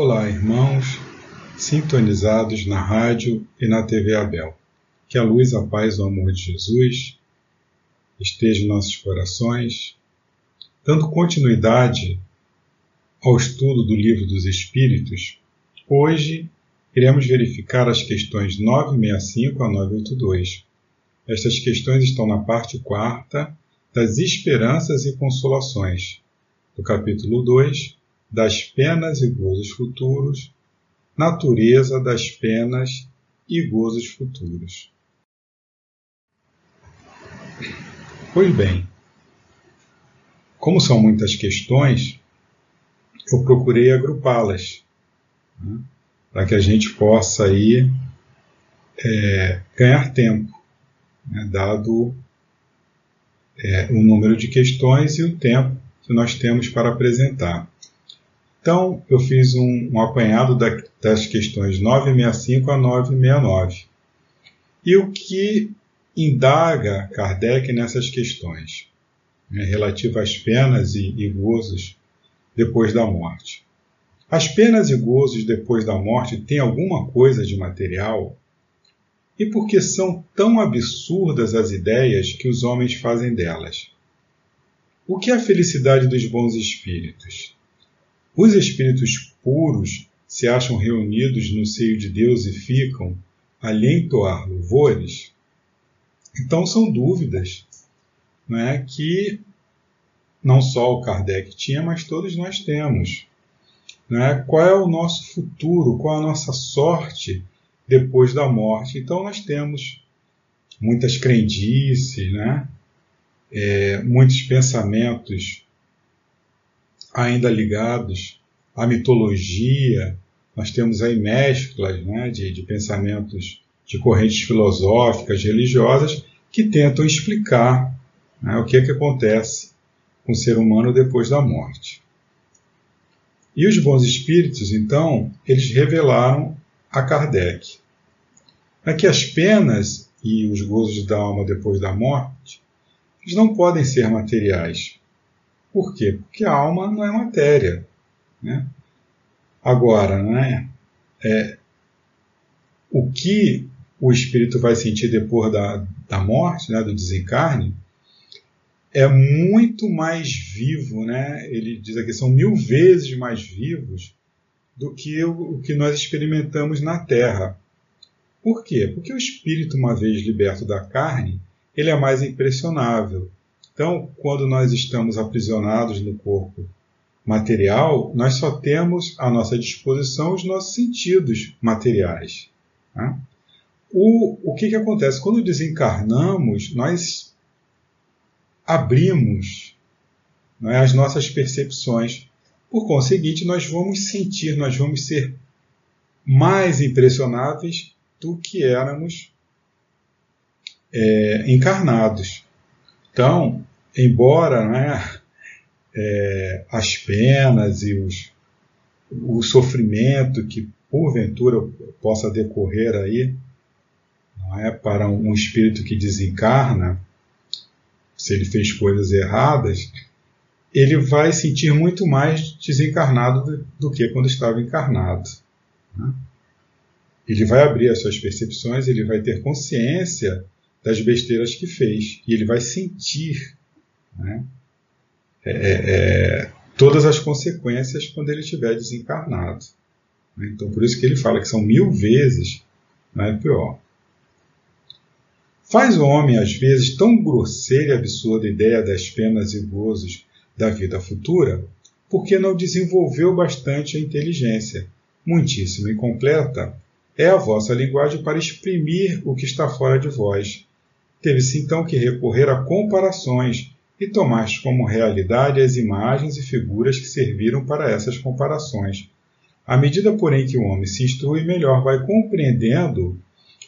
Olá, irmãos, sintonizados na rádio e na TV Abel. Que a luz, a paz, o amor de Jesus esteja em nossos corações, dando continuidade ao estudo do Livro dos Espíritos. Hoje iremos verificar as questões 965 a 982. Estas questões estão na parte quarta das Esperanças e Consolações, do capítulo 2, das penas e gozos futuros, natureza das penas e gozos futuros. Pois bem, como são muitas questões, eu procurei agrupá-las né, para que a gente possa aí é, ganhar tempo, né, dado é, o número de questões e o tempo que nós temos para apresentar. Então, eu fiz um, um apanhado da, das questões 965 a 969. E o que indaga Kardec nessas questões, né, relativas às penas e, e gozos depois da morte? As penas e gozos depois da morte têm alguma coisa de material? E por que são tão absurdas as ideias que os homens fazem delas? O que é a felicidade dos bons espíritos? Os espíritos puros se acham reunidos no seio de Deus e ficam ali entoar louvores? Então são dúvidas é, que não só o Kardec tinha, mas todos nós temos. É? Qual é o nosso futuro? Qual a nossa sorte depois da morte? Então nós temos muitas crendices, né? É, muitos pensamentos ainda ligados à mitologia, nós temos aí mesclas né, de, de pensamentos de correntes filosóficas, religiosas, que tentam explicar né, o que é que acontece com o ser humano depois da morte. E os bons espíritos, então, eles revelaram a Kardec é que as penas e os gozos da alma depois da morte eles não podem ser materiais. Por quê? Porque a alma não é matéria. Né? Agora, né, é, o que o espírito vai sentir depois da, da morte, né, do desencarne, é muito mais vivo, né? Ele diz aqui são mil vezes mais vivos do que o, o que nós experimentamos na Terra. Por quê? Porque o espírito, uma vez liberto da carne, ele é mais impressionável. Então, quando nós estamos aprisionados no corpo material, nós só temos à nossa disposição os nossos sentidos materiais. Tá? O, o que, que acontece? Quando desencarnamos, nós abrimos é, as nossas percepções. Por conseguinte, nós vamos sentir, nós vamos ser mais impressionáveis do que éramos é, encarnados. Então, embora né, é, as penas e os, o sofrimento que porventura possa decorrer aí, não é, para um espírito que desencarna, se ele fez coisas erradas, ele vai sentir muito mais desencarnado do, que quando estava encarnado. Né? Ele vai abrir as suas percepções, ele vai ter consciência das besteiras que fez e ele vai sentir né? É, é, é, todas as consequências quando ele estiver desencarnado. Né? Então, por isso que ele fala que são mil vezes né, pior. Faz o homem, às vezes, tão grosseira e absurda ideia das penas e gozos da vida futura, porque não desenvolveu bastante a inteligência, muitíssimo incompleta, é a vossa linguagem para exprimir o que está fora de vós. Teve-se então que recorrer a comparações, e tomaste como realidade as imagens e figuras que serviram para essas comparações. À medida, porém, que o homem se instrui, melhor vai compreendendo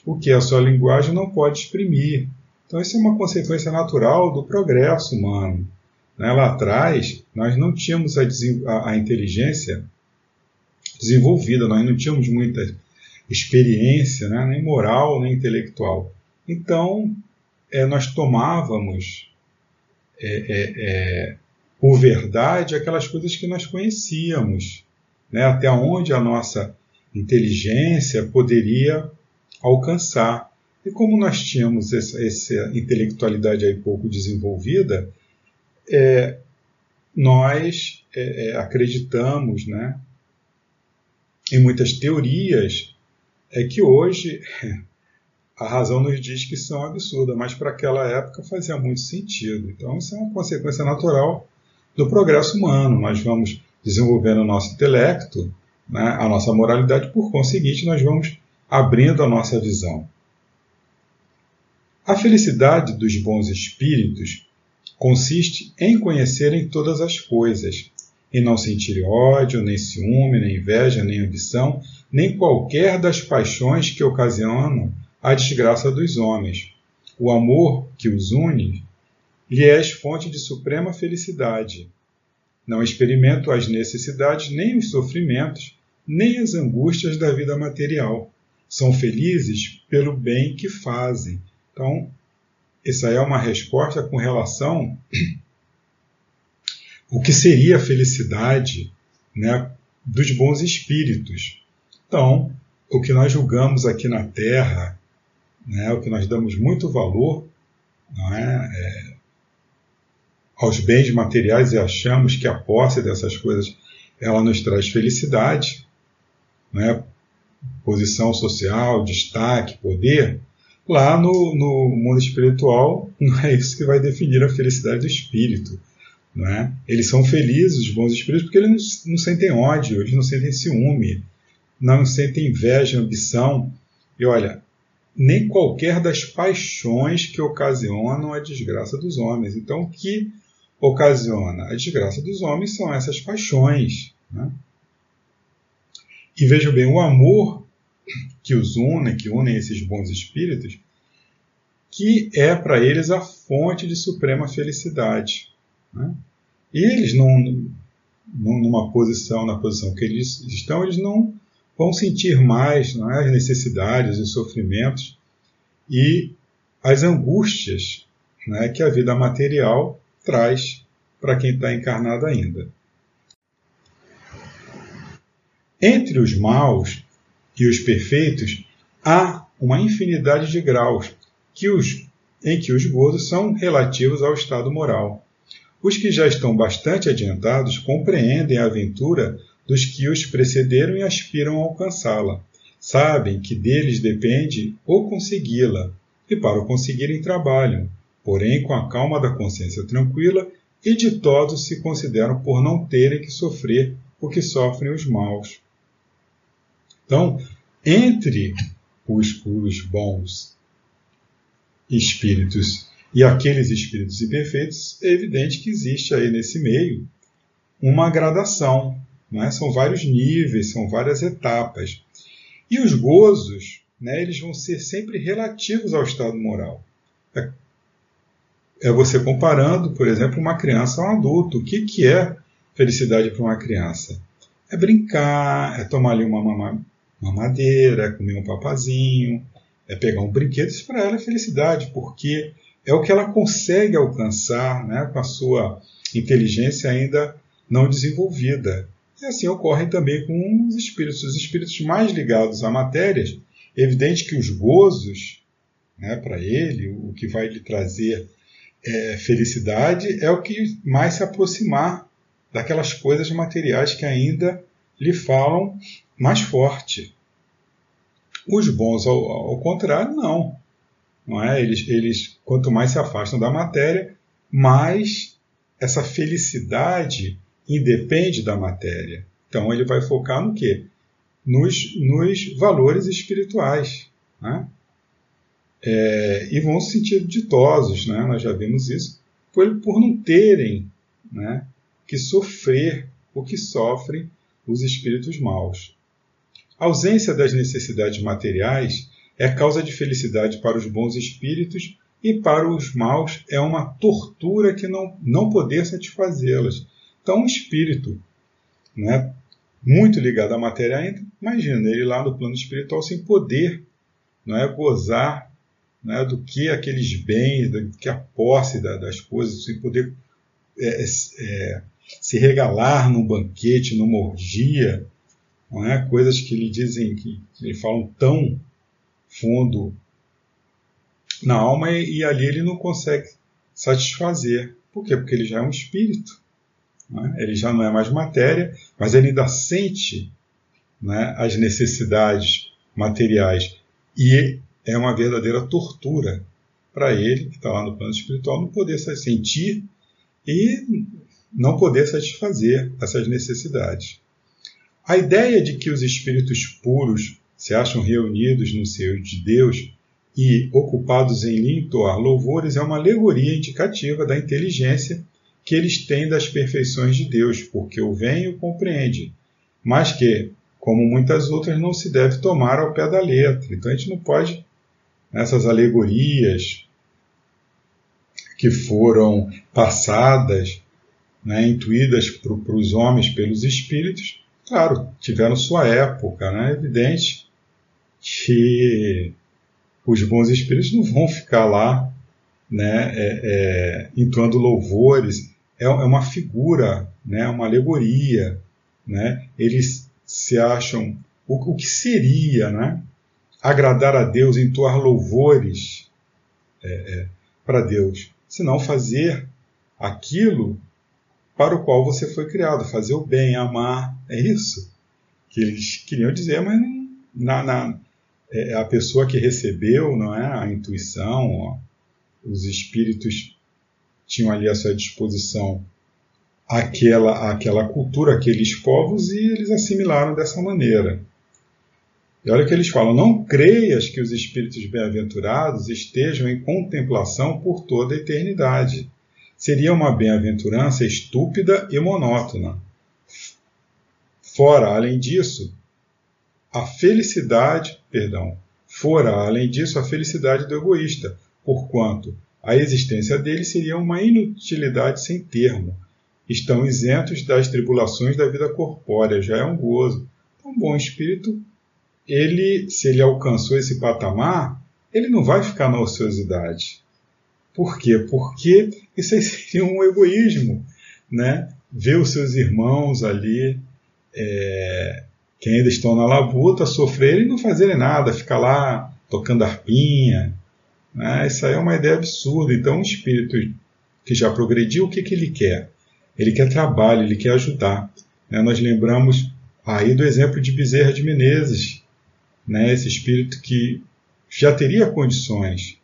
o que a sua linguagem não pode exprimir. Então, isso é uma consequência natural do progresso humano. Né? Lá atrás, nós não tínhamos a, a, a inteligência desenvolvida, nós não tínhamos muita experiência, né? nem moral, nem intelectual. Então, é, nós tomávamos é, é, é, por verdade aquelas coisas que nós conhecíamos. né, até onde a nossa inteligência poderia alcançar. E como nós tínhamos essa, essa intelectualidade aí pouco desenvolvida, é, nós é, é, acreditamos né, em muitas teorias é que hoje a razão nos diz que são absurdas, mas para aquela época fazia muito sentido. Então, isso é uma consequência natural do progresso humano. Nós vamos desenvolvendo o nosso intelecto, né, a nossa moralidade, por conseguinte, nós vamos abrindo a nossa visão. A felicidade dos bons espíritos consiste em conhecerem todas as coisas, em não sentir ódio, nem ciúme, nem inveja, nem ambição, nem qualquer das paixões que ocasionam a desgraça dos homens. O amor que os une lhe é fonte de suprema felicidade. Não experimento as necessidades, nem os sofrimentos, nem as angústias da vida material. São felizes pelo bem que fazem. Então, essa é uma resposta com relação o que seria a felicidade né, dos bons espíritos. Então, o que nós julgamos aqui na Terra, né, o que nós damos muito valor não é, é, aos bens materiais e achamos que a posse dessas coisas ela nos traz felicidade, né, posição social, destaque, poder, lá no, no mundo espiritual não é isso que vai definir a felicidade do espírito. É? Eles são felizes, os bons espíritos, porque eles não, não sentem ódio, eles não sentem ciúme, não sentem inveja, ambição. E olha, nem qualquer das paixões que ocasionam a desgraça dos homens. Então, o que ocasiona a desgraça dos homens são essas paixões. Né? E vejam bem, o amor que os une, que unem esses bons espíritos, que é para eles a fonte de suprema felicidade. Né? E eles, não, numa posição, na posição que eles estão, eles não vão sentir mais é, as necessidades, os sofrimentos e as angústias né, que a vida material traz para quem está encarnado ainda. Entre os maus e os perfeitos há uma infinidade de graus que os, em que os gozos são relativos ao estado moral. Os que já estão bastante adiantados compreendem a aventura dos que os precederam e aspiram a alcançá-la. Sabem que deles depende o consegui-la, e para o conseguirem trabalham, porém com a calma da consciência tranquila e de todos se consideram por não terem que sofrer o que sofrem os maus. Então, entre os, os bons espíritos e aqueles espíritos imperfeitos, é evidente que existe aí nesse meio uma gradação, né? são vários níveis, são várias etapas. E os gozos, né, eles vão ser sempre relativos ao estado moral. É, é você comparando, por exemplo, uma criança a um adulto. O que, que é felicidade para uma criança? É brincar, é tomar ali uma mamadeira, é comer um papazinho, é pegar um brinquedo. Isso para ela é felicidade, porque é o que ela consegue alcançar né, com a sua inteligência ainda não desenvolvida. E assim ocorre também com os espíritos. Os espíritos mais ligados a matérias, é evidente que os gozos, né, para ele, o que vai lhe trazer é, felicidade, é o que mais se aproximar daquelas coisas materiais que ainda lhe falam mais forte. Os bons, ao, ao contrário, não. não é? eles, eles, quanto mais se afastam da matéria, mais essa felicidade independe da matéria. Então ele vai focar no quê? Nos, nos valores espirituais. Né? É, e vão se sentir ditosos, né? nós já vimos isso, por, por não terem né, que sofrer o que sofrem os espíritos maus. A ausência das necessidades materiais é causa de felicidade para os bons espíritos e para os maus é uma tortura que não, não poder satisfazê-las. Então, um espírito né, muito ligado à matéria ainda, imagina ele lá no plano espiritual sem poder não é, gozar né, do que aqueles bens, do que a posse da, das coisas, sem poder é, é, se regalar num banquete, numa orgia, não é? coisas que lhe dizem, que, que lhe falam tão fundo na alma e, e, ali ele não consegue satisfazer. Por quê? Porque ele já é um espírito. É? Ele já não é mais matéria, mas ele ainda sente né, as necessidades materiais. E é uma verdadeira tortura para ele, que está lá no plano espiritual, não poder se sentir e não poder satisfazer essas necessidades. A ideia de que os espíritos puros se acham reunidos no seio de Deus e ocupados em lhe entoar louvores é uma alegoria indicativa da inteligência que eles têm das perfeições de Deus, porque o vem e o compreende, mas que, como muitas outras, não se deve tomar ao pé da letra. Então a gente não pode, nessas alegorias que foram passadas, né, intuídas para os homens pelos espíritos, claro, tiveram sua época, né? É evidente que os bons espíritos não vão ficar lá, né, é, é, entoando louvores. É, é, uma figura, né, uma alegoria, né? Eles se acham o, o que seria, né? Agradar a Deus, entoar louvores é, é para Deus, senão fazer aquilo para o qual você foi criado, fazer o bem, amar, é isso que eles queriam dizer, mas na, na é, a pessoa que recebeu, não é, a intuição, ó, os espíritos tinham ali à sua disposição aquela aquela cultura, aqueles povos e eles assimilaram dessa maneira. E olha que eles falam: não creias que os espíritos bem-aventurados estejam em contemplação por toda a eternidade seria uma bem-aventurança estúpida e monótona. Fora, além disso, a felicidade, perdão, fora, além disso, a felicidade do egoísta, porquanto a existência dele seria uma inutilidade sem termo. Estão isentos das tribulações da vida corpórea, já é um gozo. Então, um bom espírito, ele, se ele alcançou esse patamar, ele não vai ficar na ociosidade. Por quê? Porque isso aí seria um egoísmo, né? Ver os seus irmãos ali, é, que ainda estão na labuta, sofrerem e não fazerem nada, ficar lá tocando arpinha. Né? Isso aí é uma ideia absurda. Então, um espírito que já progrediu, o que, que ele quer? Ele quer trabalho, ele quer ajudar. Né? Nós lembramos aí do exemplo de Bezerra de Menezes, né? esse espírito que já teria condições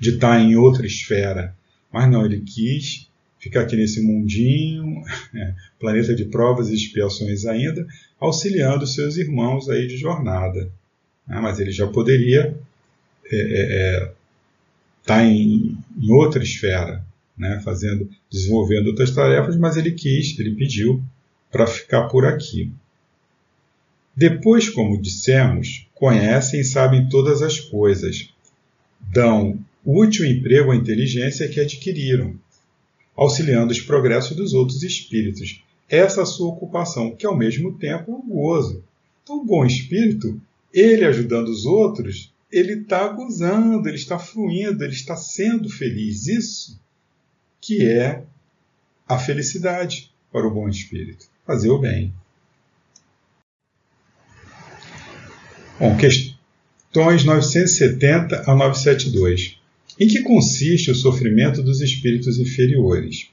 de estar em outra esfera. Mas não, ele quis ficar aqui nesse mundinho, planeta de provas e expiações ainda, auxiliando seus irmãos aí de jornada. É, mas ele já poderia estar é, é, é tá em, em, outra esfera, né, fazendo, desenvolvendo outras tarefas, mas ele quis, ele pediu para ficar por aqui. Depois, como dissemos, conhecem e sabem todas as coisas, dão útil emprego à inteligência que adquiriram, auxiliando os progressos dos outros espíritos. Essa é sua ocupação, que ao mesmo tempo é um gozo. Então, o bom espírito, ele ajudando os outros, ele está gozando, ele está fluindo, ele está sendo feliz. Isso que é a felicidade para o bom espírito, fazer o bem. Bom, questões 970 a 972. Em que consiste o sofrimento dos espíritos inferiores?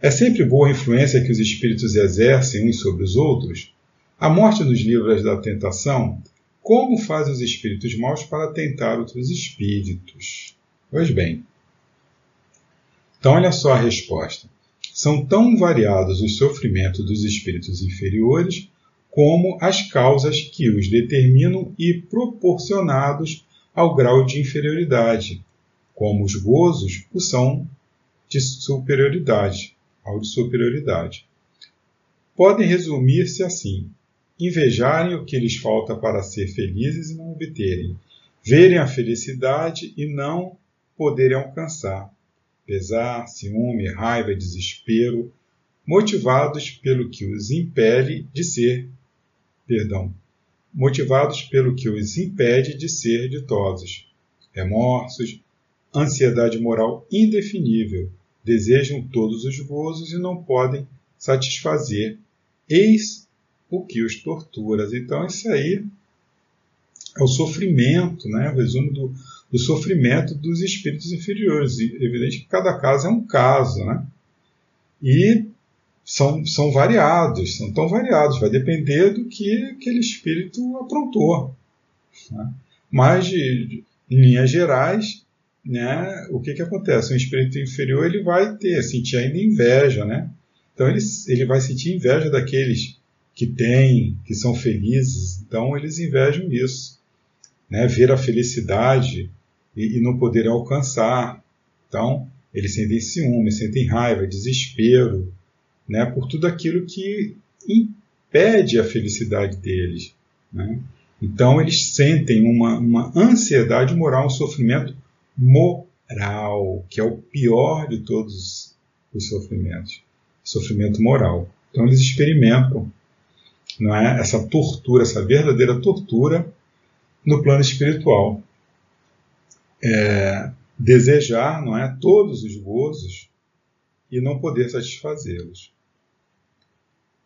É sempre boa a influência que os espíritos exercem uns sobre os outros? A morte nos livra da tentação? Como faz os espíritos maus para tentar outros espíritos? Pois bem. Então, olha só a resposta. São tão variados os sofrimentos dos espíritos inferiores como as causas que os determinam e proporcionados ao grau de inferioridade, como os gozos o são de superioridade, ao de superioridade. Podem resumir-se assim: invejarem o que lhes falta para ser felizes e não obterem, verem a felicidade e não poderem alcançar, pesar, ciúme, raiva, desespero, motivados pelo que os impele de ser, perdão, motivados pelo que os impede de ser ditosos, remorsos, ansiedade moral indefinível, desejam todos os gozos e não podem satisfazer. Eis o que os tortura. Então, isso aí é o sofrimento, né? o resumo do, do sofrimento dos espíritos inferiores. E, evidente que cada caso é um caso, né? E são, são variados, são tão variados, vai depender do que aquele espírito aprontou. Né? Mas, de, de, em linhas gerais, né, o que, que acontece? Um espírito inferior ele vai ter, sentir ainda inveja, né? Então ele, ele vai sentir inveja daqueles que têm, que são felizes. Então eles invejam isso, né? Ver a felicidade e, e não poder alcançar. Então eles sentem ciúme, sentem raiva, desespero, né? Por tudo aquilo que impede a felicidade deles, né? Então eles sentem uma, uma ansiedade moral, um sofrimento moral, que é o pior de todos os sofrimentos, sofrimento moral. Então eles experimentam, não é, essa tortura, essa verdadeira tortura no plano espiritual. É, desejar, não é, todos os gozos e não poder satisfazê-los.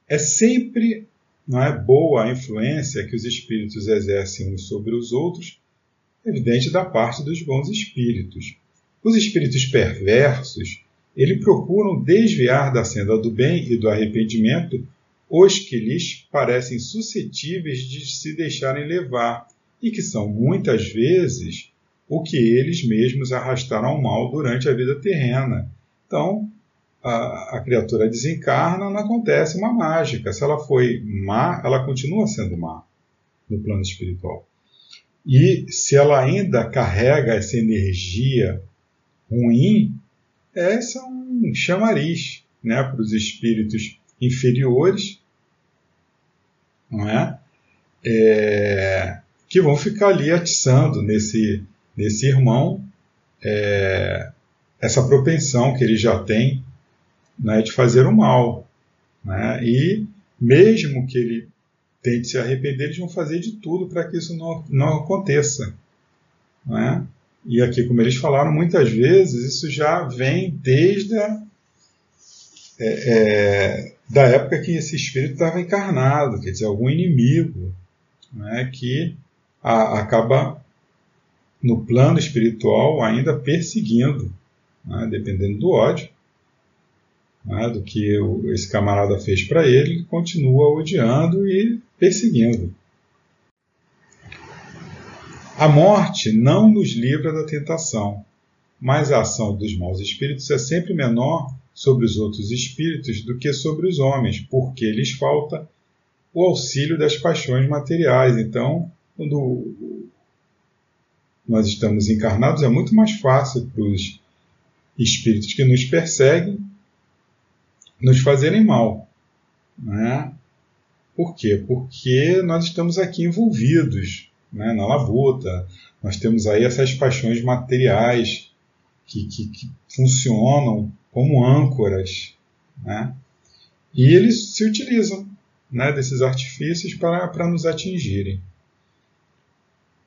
É sempre não é boa a influência que os espíritos exercem uns sobre os outros evidente da parte dos bons espíritos. Os espíritos perversos, eles procuram desviar da senda do bem e do arrependimento os que lhes parecem suscetíveis de se deixarem levar e que são muitas vezes o que eles mesmos arrastaram ao mal durante a vida terrena. Então, a, a, criatura desencarna, não acontece uma mágica. Se ela foi má, ela continua sendo má no plano espiritual. E se ela ainda carrega essa energia ruim, essa é um chamariz né, para os espíritos inferiores, não é? é? que vão ficar ali atiçando nesse, nesse irmão é, essa propensão que ele já tem né, de fazer o mal. Né? E mesmo que ele tente se arrepender, eles vão fazer de tudo para que isso não, não aconteça. Né? E aqui, como eles falaram, muitas vezes isso já vem desde a, é, é, da época que esse espírito estava encarnado, quer dizer, algum inimigo né, que a, acaba no plano espiritual ainda perseguindo, né, dependendo do ódio, né, do que o, esse camarada fez para ele, ele continua odiando e perseguindo. A morte não nos livra da tentação, mas a ação dos maus espíritos é sempre menor sobre os outros espíritos do que sobre os homens, porque lhes falta o auxílio das paixões materiais. Então, quando nós estamos encarnados, é muito mais fácil para os espíritos que nos perseguem nos fazerem mal. Né? Por quê? Porque nós estamos aqui envolvidos né, na labuta, nós temos aí essas paixões materiais que, que, que funcionam como âncoras. Né? E eles se utilizam né, desses artifícios para, para nos atingirem.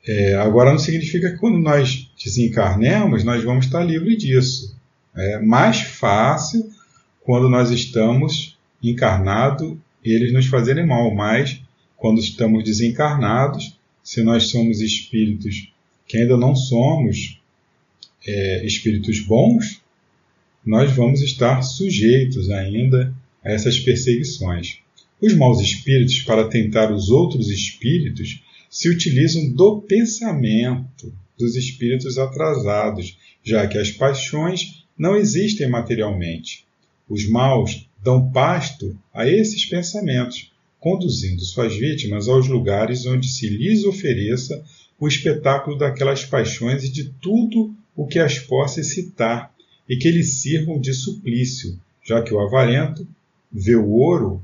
É, agora não significa que quando nós desencarnemos, nós vamos estar livres disso. É mais fácil quando nós estamos encarnados eles nos fazerem mal, mas quando estamos desencarnados, se nós somos espíritos que ainda não somos é, espíritos bons, nós vamos estar sujeitos ainda a essas perseguições. Os maus espíritos, para tentar os outros espíritos, se utilizam do pensamento dos espíritos atrasados, já que as paixões não existem materialmente. Os maus dão pasto a esses pensamentos, conduzindo suas vítimas aos lugares onde se lhes ofereça o espetáculo daquelas paixões e de tudo o que as possa excitar e que lhes sirvam de suplício, já que o avarento vê o ouro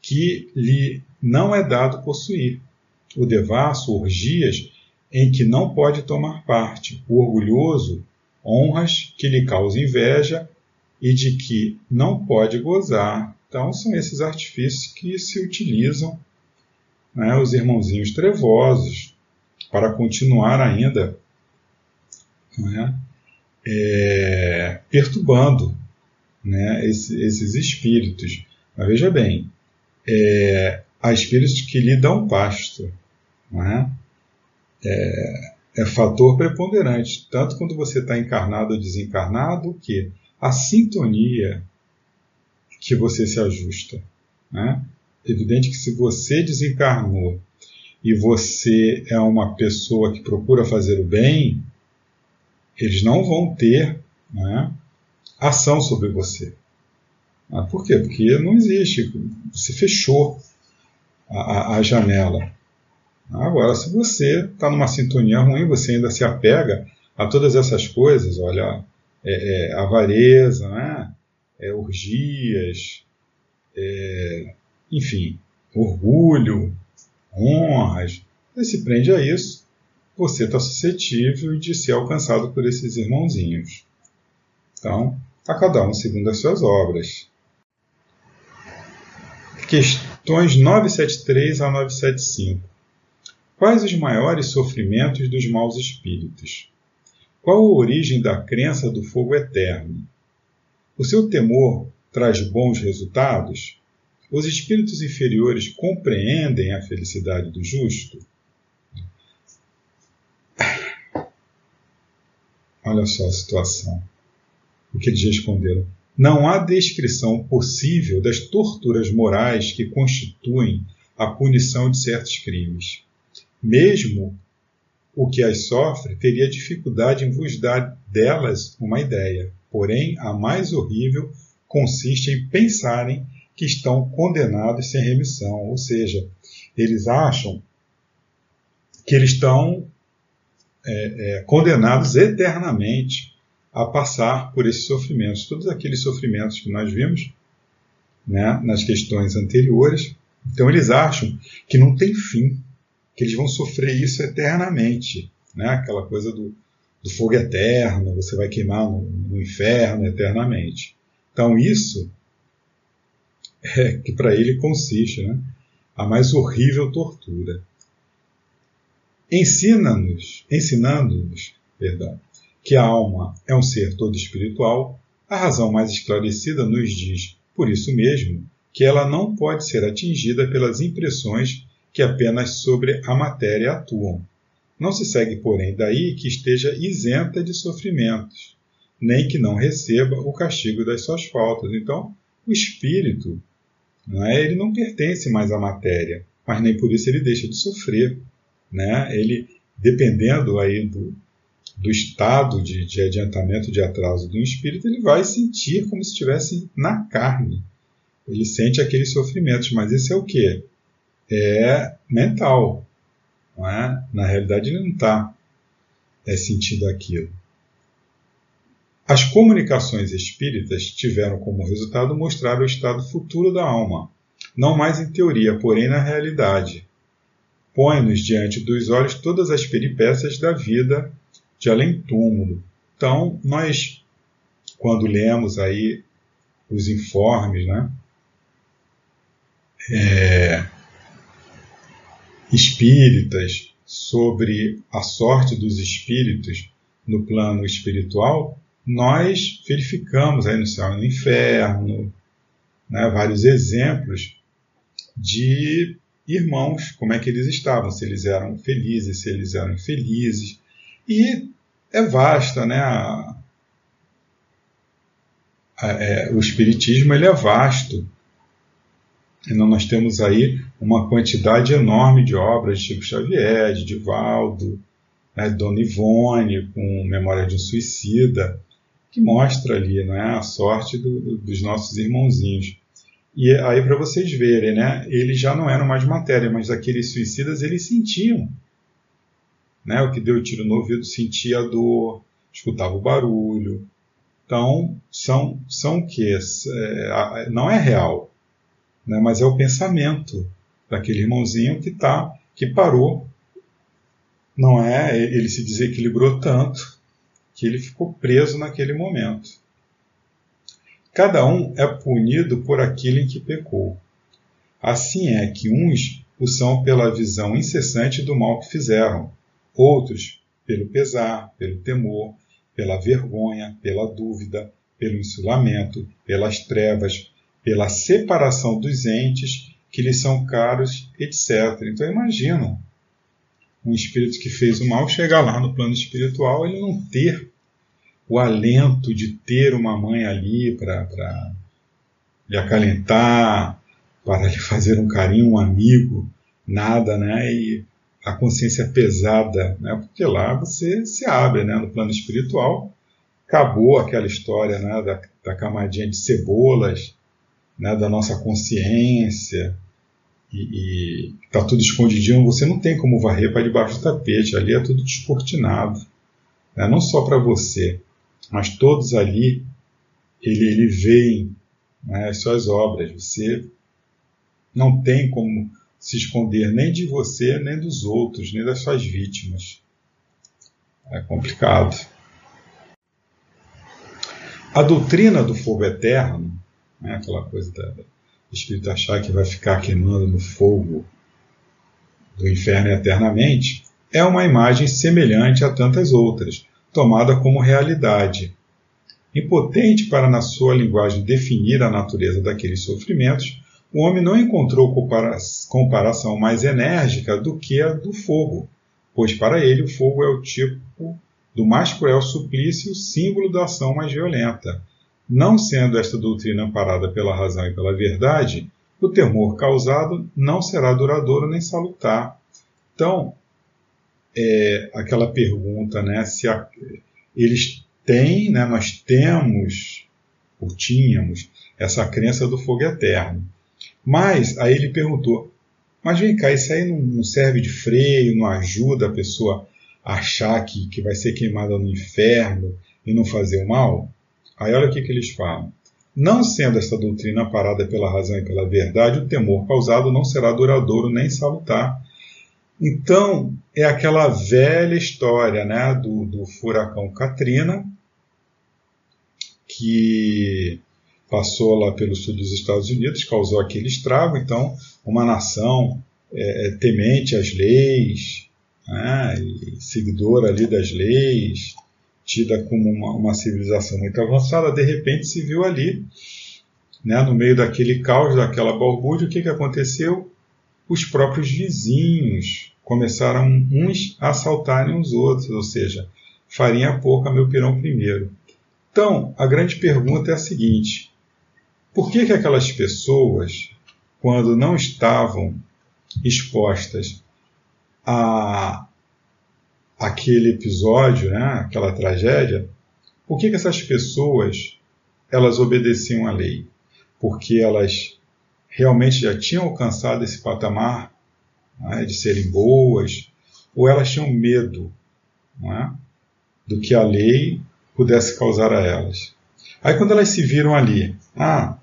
que lhe não é dado possuir, o devasso orgias em que não pode tomar parte, o orgulhoso honras que lhe causam inveja e de que não pode gozar. Então, são esses artifícios que se utilizam né, os irmãozinhos trevosos para continuar ainda né, é, perturbando né, esse, esses espíritos. Mas veja bem, é, há espíritos que lhe dão pasto. Não é? É, é fator preponderante, tanto quando você está encarnado ou desencarnado, que a sintonia que você se ajusta. Né? Evidente que se você desencarnou e você é uma pessoa que procura fazer o bem, eles não vão ter né, ação sobre você. Ah, por quê? Porque não existe, se fechou a, a janela. Agora, se você está numa sintonia ruim, você ainda se apega a todas essas coisas, olha, é, é, avareza, né? é, orgias, é, enfim, orgulho, honras, você se prende a isso, você está suscetível de ser alcançado por esses irmãozinhos. Então, a cada um segundo as suas obras. Questões 973 a 975. Quais os maiores sofrimentos dos maus espíritos? Qual a origem da crença do fogo eterno? O seu temor traz bons resultados? Os espíritos inferiores compreendem a felicidade do justo? Olha só a situação. O que eles responderam. Não há descrição possível das torturas morais que constituem a punição de certos crimes. Mesmo o que as sofre teria dificuldade em vos dar delas uma ideia. Porém, a mais horrível consiste em pensarem que estão condenados sem remissão, ou seja, eles acham que eles estão é, é, condenados eternamente a passar por esses sofrimentos, todos aqueles sofrimentos que nós vimos né, nas questões anteriores. Então, eles acham que não tem fim, que eles vão sofrer isso eternamente, né? aquela coisa do, do fogo eterno, você vai queimar no, no inferno eternamente. Então, isso é que para ele consiste né? a mais horrível tortura. Ensina-nos, ensinando-nos, perdão, que a alma é um ser todo espiritual, a razão mais esclarecida nos diz, por isso mesmo, que ela não pode ser atingida pelas impressões que apenas sobre a matéria atuam, não se segue, porém, daí que esteja isenta de sofrimentos, nem que não receba o castigo das suas faltas. Então, o espírito, não é, ele não pertence mais à matéria, mas nem por isso ele deixa de sofrer. Né? Ele, dependendo aí do, do estado de, de adiantamento de atraso do espírito, ele vai sentir como se estivesse na carne. Ele sente aqueles sofrimentos, mas esse é o que? É mental, não é? Na realidade, ele não está é, sentindo aquilo. As comunicações espíritas tiveram como resultado mostrar o estado futuro da alma, não mais em teoria, porém na realidade. Põe-nos diante dos olhos todas as peripécias da vida de além-túmulo. Então, nós, quando lemos aí os informes, né, é, espíritas sobre a sorte dos espíritos no plano espiritual, nós verificamos aí no céu e no inferno né, vários exemplos de irmãos, como é que eles estavam, se eles eram felizes, se eles eram infelizes. E é vasta, né? A, a, é, o Espiritismo ele é vasto. Então, nós temos aí uma quantidade enorme de obras de Chico Xavier, de Divaldo, né, Dona Ivone, com Memória de um Suicida, que mostra ali né, a sorte do, do, dos nossos irmãozinhos. E aí, para vocês verem, né, eles já não eram mais matéria, mas aqueles suicidas eles sentiam. Né, o que deu tiro no ouvido sentia a dor, escutava o barulho. Então, são, são o que? É, não é real né? mas é o pensamento daquele irmãozinho que tá, que parou, não é? Ele se desequilibrou tanto que ele ficou preso naquele momento. Cada um é punido por aquilo em que pecou. Assim é que uns o são pela visão incessante do mal que fizeram, outros pelo pesar, pelo temor, pela vergonha, pela dúvida, pelo insulamento, pelas trevas, pela separação dos entes que lhes são caros, etc. Então imagina um espírito que fez o mal chegar lá no plano espiritual, ele não ter o alento de ter uma mãe ali para lhe acalentar, para lhe fazer um carinho, um amigo, nada, né? E a consciência pesada, né? Porque lá você se abre, né? No plano espiritual, acabou aquela história, né? Da, da camadinha de cebolas, né? Da nossa consciência e, está tudo escondidinho. Você não tem como varrer para debaixo do tapete. Ali é tudo descortinado, né? Não só para você, mas todos ali ele, ele veem né, as suas obras. Você não tem como se esconder nem de você, nem dos outros, nem das suas vítimas. É complicado. A doutrina do fogo eterno, né, aquela coisa da, do espírito achar que vai ficar queimando no fogo do inferno eternamente, é uma imagem semelhante a tantas outras, tomada como realidade. Impotente para, na sua linguagem, definir a natureza daqueles sofrimentos, o homem não encontrou comparação mais enérgica do que a do fogo, pois para ele o fogo é o tipo do mais cruel suplício, símbolo da ação mais violenta. Não sendo esta doutrina amparada pela razão e pela verdade, o temor causado não será duradouro nem salutar. Então, é, aquela pergunta, né, se a, eles têm, né, nós temos, ou tínhamos, essa crença do fogo eterno. Mas, aí ele perguntou, mas vem cá, isso aí não, não serve de freio, não ajuda a pessoa a achar que, que vai ser queimada no inferno e não fazer o mal? Aí olha o que, que eles falam. Não sendo esta doutrina parada pela razão e pela verdade, o temor causado não será duradouro nem salutar. Então, é aquela velha história né, do, do furacão Katrina, que passou lá pelo sul dos Estados Unidos, causou aquele estrago. Então, uma nação é, é temente às leis, né, seguidora ali das leis, tida como uma, uma, civilização muito avançada, de repente se viu ali, né, no meio daquele caos, daquela balbúrdia, o que, que aconteceu? Os próprios vizinhos começaram uns a assaltarem os outros, ou seja, farinha pouca, meu pirão primeiro. Então, a grande pergunta é a seguinte: por que, que aquelas pessoas, quando não estavam expostas a aquele episódio, né, aquela tragédia, por que, que essas pessoas elas obedeciam à lei? Porque elas realmente já tinham alcançado esse patamar né, de serem boas, ou elas tinham medo é, do que a lei pudesse causar a elas. Aí quando elas se viram ali, ah,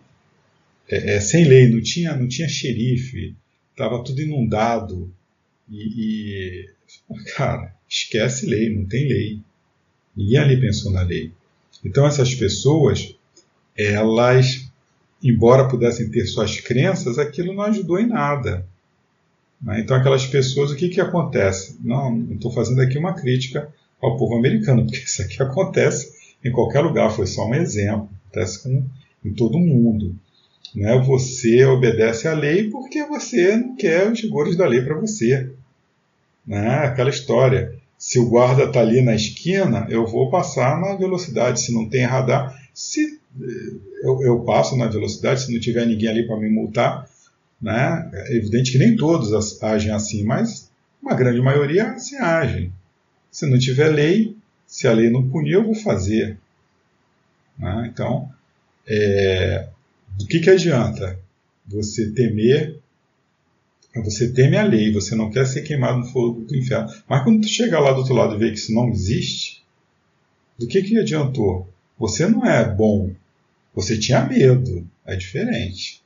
é, é, sem lei, não tinha, não tinha xerife, estava tudo inundado. E, e, cara, esquece lei, não tem lei. Ninguém ali pensou na lei. Então essas pessoas, elas, embora pudessem ter suas crenças, aquilo não ajudou em nada. Né? Então aquelas pessoas, o que, que acontece? Não estou fazendo aqui uma crítica ao povo americano, porque isso aqui acontece em qualquer lugar, foi só um exemplo, acontece com, em todo mundo. Né? Você obedece à lei porque você não quer os rigores da lei para você. Né? Aquela história. Se o guarda está ali na esquina, eu vou passar na velocidade. Se não tem radar, se eu, eu passo na velocidade, se não tiver ninguém ali para me multar. Né? É evidente que nem todos agem assim, mas uma grande maioria assim agem. Se não tiver lei, se a lei não punir, eu vou fazer. Né? Então, é, do que, que adianta você temer? Você teme a lei, você não quer ser queimado no fogo do inferno. Mas quando tu chegar lá do outro lado e ver que isso não existe, do que, que adiantou? Você não é bom, você tinha medo, é diferente.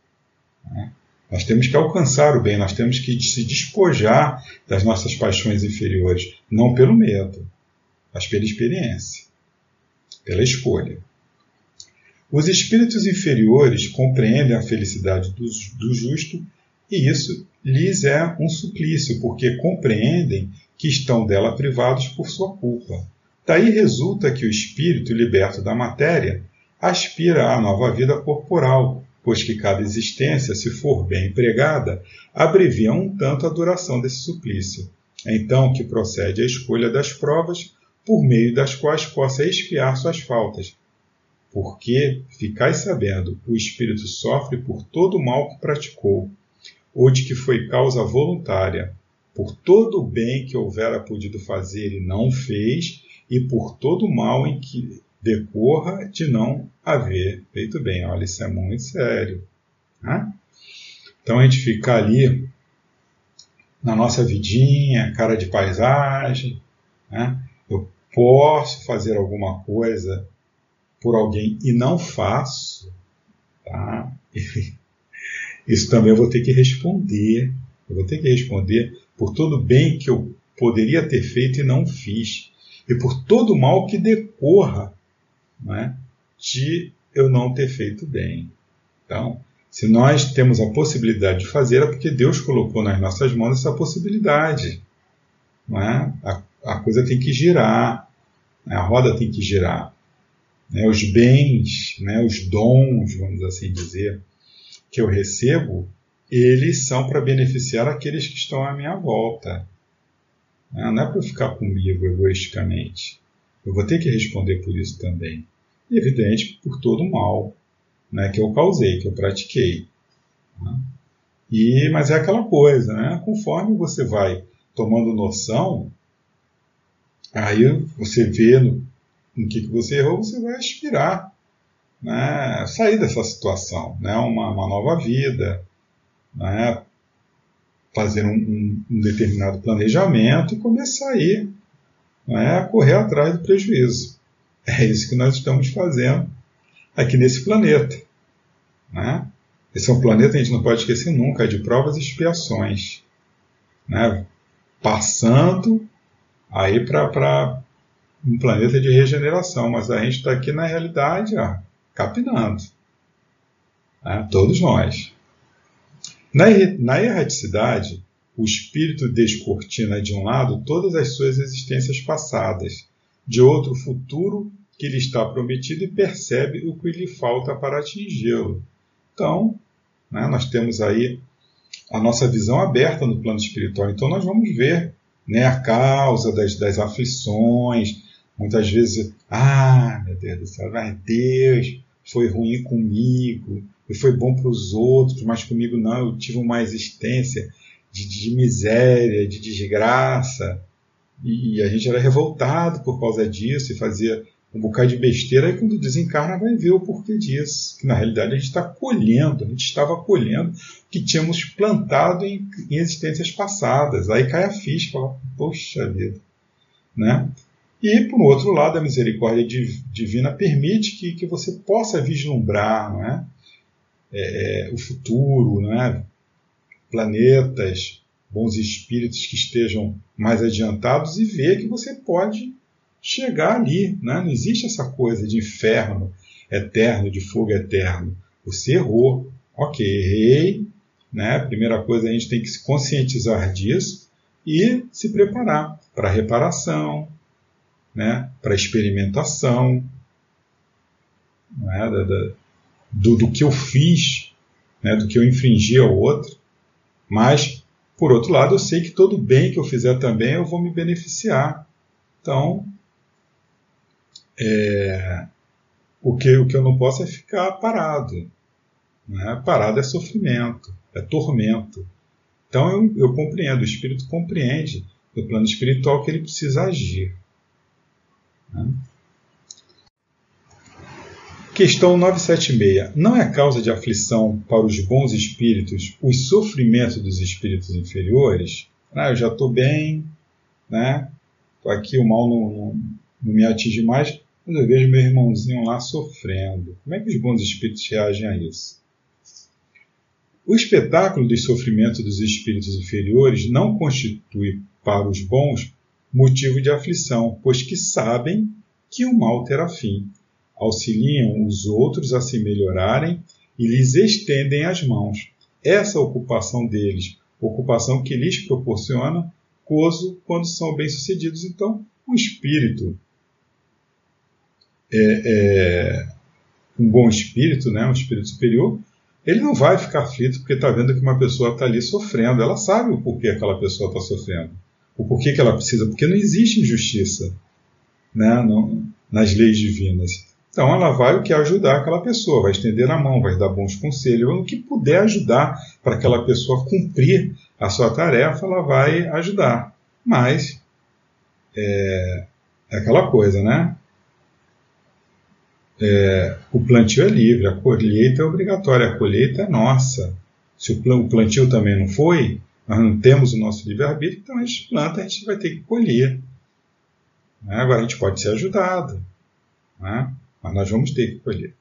Né? Nós temos que alcançar o bem, nós temos que se despojar das nossas paixões inferiores, não pelo medo, mas pela experiência, pela escolha. Os espíritos inferiores compreendem a felicidade do, do justo e isso lhes é um suplício, porque compreendem que estão dela privados por sua culpa. Daí resulta que o espírito liberto da matéria aspira à nova vida corporal, pois que cada existência, se for bem empregada, abrevia um tanto a duração desse suplício. É então que procede a escolha das provas por meio das quais possa expiar suas faltas. Porque, ficais sabendo, o espírito sofre por todo o mal que praticou, ou de que foi causa voluntária, por todo o bem que houvera podido fazer e não fez, e por todo o mal em que decorra de não haver feito bem. Olha, isso é muito sério. Né? Então a gente fica ali na nossa vidinha, cara de paisagem. Né? Eu posso fazer alguma coisa por alguém e não faço. Tá? Isso também eu vou ter que responder. Eu vou ter que responder por todo o bem que eu poderia ter feito e não fiz. E por todo o mal que decorra né, de eu não ter feito bem. Então, se nós temos a possibilidade de fazer, é porque Deus colocou nas nossas mãos essa possibilidade. Né? A, a coisa tem que girar, né? a roda tem que girar. Né? Os bens, né? os dons, vamos assim dizer, que eu recebo, eles são para beneficiar aqueles que estão à minha volta. Não é para ficar comigo egoisticamente. Eu vou ter que responder por isso também. E, evidente, por todo o mal né, que eu causei, que eu pratiquei. Né? E, mas é aquela coisa, né? conforme você vai tomando noção, aí você vê no, que, que você errou, você vai aspirar né, sair dessa situação, né, uma, uma nova vida, né, fazer um, um, um, determinado planejamento e começar aí né, a correr atrás do prejuízo. É isso que nós estamos fazendo aqui nesse planeta. Né? Esse é um planeta, a gente não pode esquecer nunca, é de provas e expiações. Né? Passando aí para um planeta de regeneração, mas a gente está aqui na realidade ó, capinando. Né? Todos nós. Na, na erraticidade, o espírito descortina de um lado todas as suas existências passadas, de outro futuro que lhe está prometido e percebe o que lhe falta para atingi-lo. Então, né, nós temos aí a nossa visão aberta no plano espiritual. Então, nós vamos ver né, a causa das, das aflições. Muitas vezes, ah, meu Deus do céu, mas Deus foi ruim comigo, e foi bom para os outros, mas comigo não, eu tive uma existência de, de miséria, de desgraça, e a gente era revoltado por causa disso e fazia um bocado de besteira, e quando desencarna vai ver o porquê disso. Que na realidade a gente está colhendo, a gente estava colhendo o que tínhamos plantado em, em existências passadas. Aí cai a ficha, fala, poxa vida. Né? E, por outro lado, a misericórdia divina permite que, que você possa vislumbrar não é? É, é, o futuro, não é? Planetas, bons espíritos que estejam mais adiantados e ver que você pode chegar ali. Né? Não existe essa coisa de inferno eterno, de fogo eterno. Você errou. Ok, errei. Né? Primeira coisa, a gente tem que se conscientizar disso e se preparar para reparação, né? para experimentação né? do, do que eu fiz, né? do que eu infringi ao outro. Mas, por outro lado, eu sei que todo bem que eu fizer também eu vou me beneficiar. Então, é, o, que, o que eu não posso é ficar parado. Né? Parado é sofrimento, é tormento. Então eu, eu compreendo, o espírito compreende no plano espiritual que ele precisa agir. Né? Questão 976. Não é causa de aflição para os bons espíritos os sofrimentos dos espíritos inferiores? Ah, eu já estou bem, né? Tô aqui, o mal não, não, não me atinge mais quando eu vejo meu irmãozinho lá sofrendo. Como é que os bons espíritos reagem a isso? O espetáculo dos sofrimentos dos espíritos inferiores não constitui para os bons motivo de aflição, pois que sabem que o mal terá fim. Auxiliam os outros a se melhorarem e lhes estendem as mãos. Essa ocupação deles, ocupação que lhes proporciona gozo quando são bem-sucedidos. Então, o espírito é, é, um bom espírito, né, um espírito superior, ele não vai ficar aflito porque está vendo que uma pessoa está ali sofrendo. Ela sabe o porquê aquela pessoa está sofrendo, o porquê que ela precisa, porque não existe injustiça né, nas leis divinas. Então ela vai o que ajudar aquela pessoa, vai estender a mão, vai dar bons conselhos, o que puder ajudar para aquela pessoa cumprir a sua tarefa, ela vai ajudar. Mas é, é aquela coisa, né? É, o plantio é livre, a colheita é obrigatória, a colheita é nossa. Se o plantio também não foi, nós não temos o nosso livre-arbítrio, então a gente planta, a gente vai ter que colher. Né? Agora a gente pode ser ajudado, né? Mas nós vamos ter que colher.